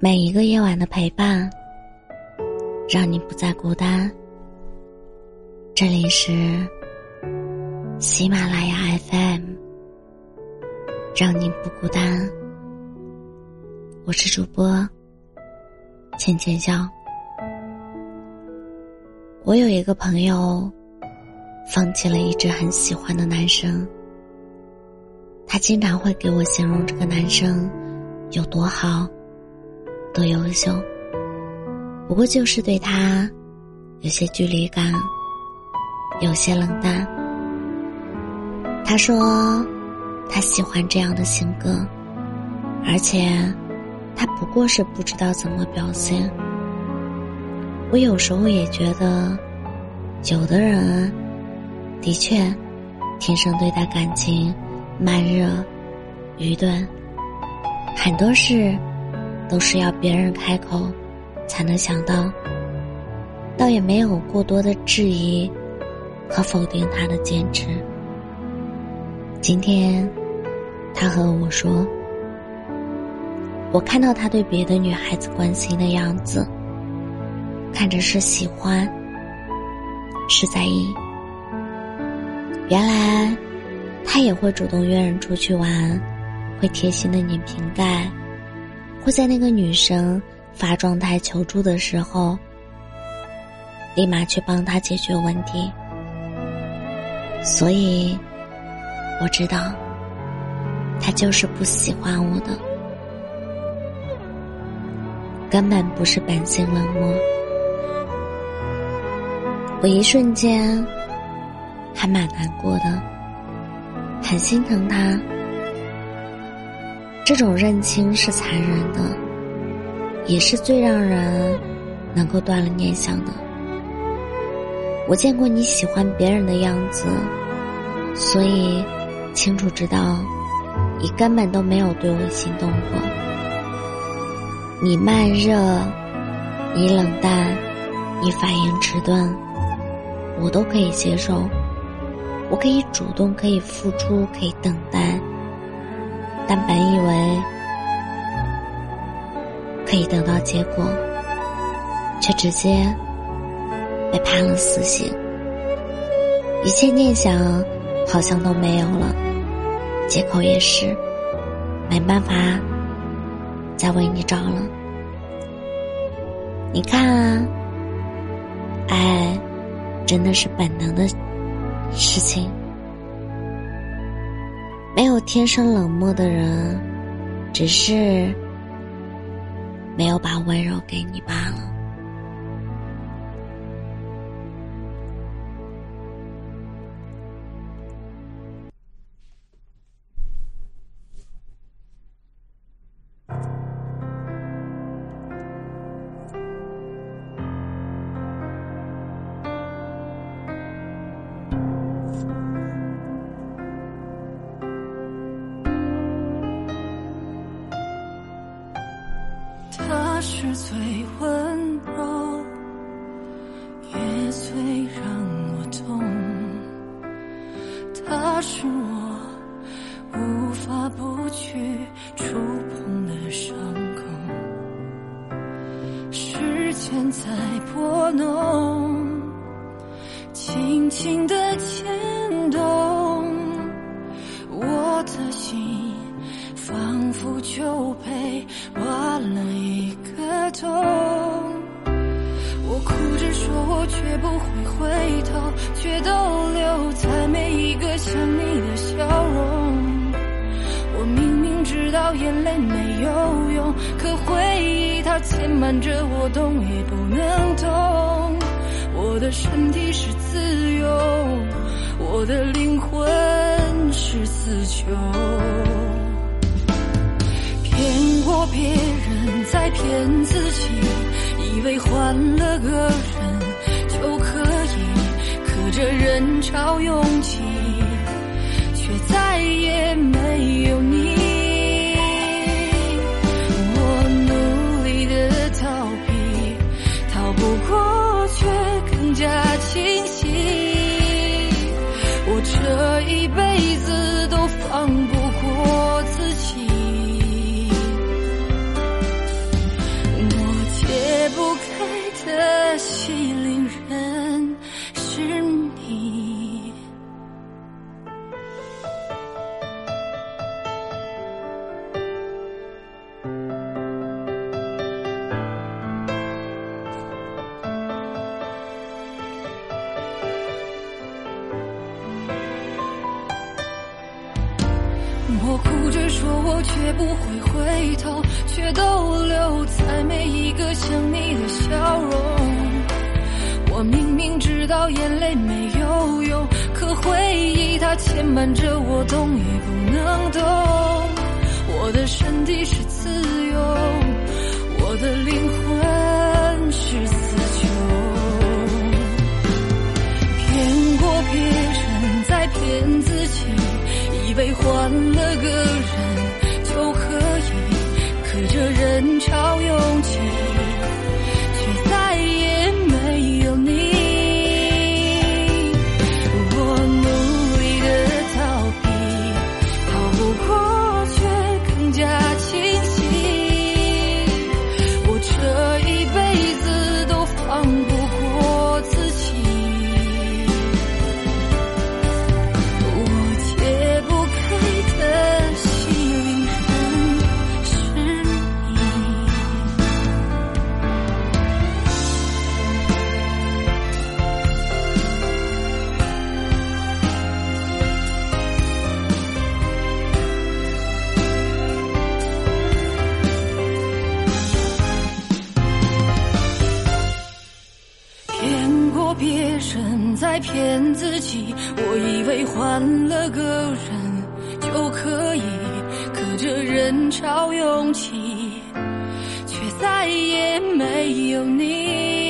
每一个夜晚的陪伴，让你不再孤单。这里是喜马拉雅 FM，让你不孤单。我是主播浅浅笑。我有一个朋友，放弃了一直很喜欢的男生，他经常会给我形容这个男生有多好。多优秀，不过就是对他有些距离感，有些冷淡。他说他喜欢这样的性格，而且他不过是不知道怎么表现。我有时候也觉得，有的人的确天生对待感情慢热、愚钝，很多事。都是要别人开口，才能想到。倒也没有过多的质疑和否定他的坚持。今天，他和我说：“我看到他对别的女孩子关心的样子，看着是喜欢，是在意。原来，他也会主动约人出去玩，会贴心的拧瓶盖。”会在那个女生发状态求助的时候，立马去帮她解决问题。所以，我知道，他就是不喜欢我的，根本不是本性冷漠。我一瞬间还蛮难过的，很心疼他。这种认清是残忍的，也是最让人能够断了念想的。我见过你喜欢别人的样子，所以清楚知道你根本都没有对我心动过。你慢热，你冷淡，你反应迟钝，我都可以接受。我可以主动，可以付出，可以等待。但本以为可以得到结果，却直接被判了死刑。一切念想好像都没有了，借口也是没办法再为你找了。你看啊，爱真的是本能的事情。没有天生冷漠的人，只是没有把温柔给你罢了。最温柔，也最让我痛。他是我无法不去触碰的伤口。时间在拨弄，轻轻的牵动我的心。仿佛就被挖了痛，我哭着说，我绝不会回头，却都留在每一个想你的笑容。我明明知道眼泪没有用，可回忆它牵绊着我，动也不能动。我的身体是自由，我的灵魂是死囚。骗过别人，再骗自己，以为换了个人就可以，可这人潮拥挤，却再也没有你。却不会回头，却都留在每一个想你的笑容。我明明知道眼泪没有用，可回忆它牵绊着我，动也不能动。我的身体是自由，我的灵魂是死囚。骗过别人，再骗自己，以为换了个人骗自己，我以为换了个人就可以，可这人潮拥挤，却再也没有你。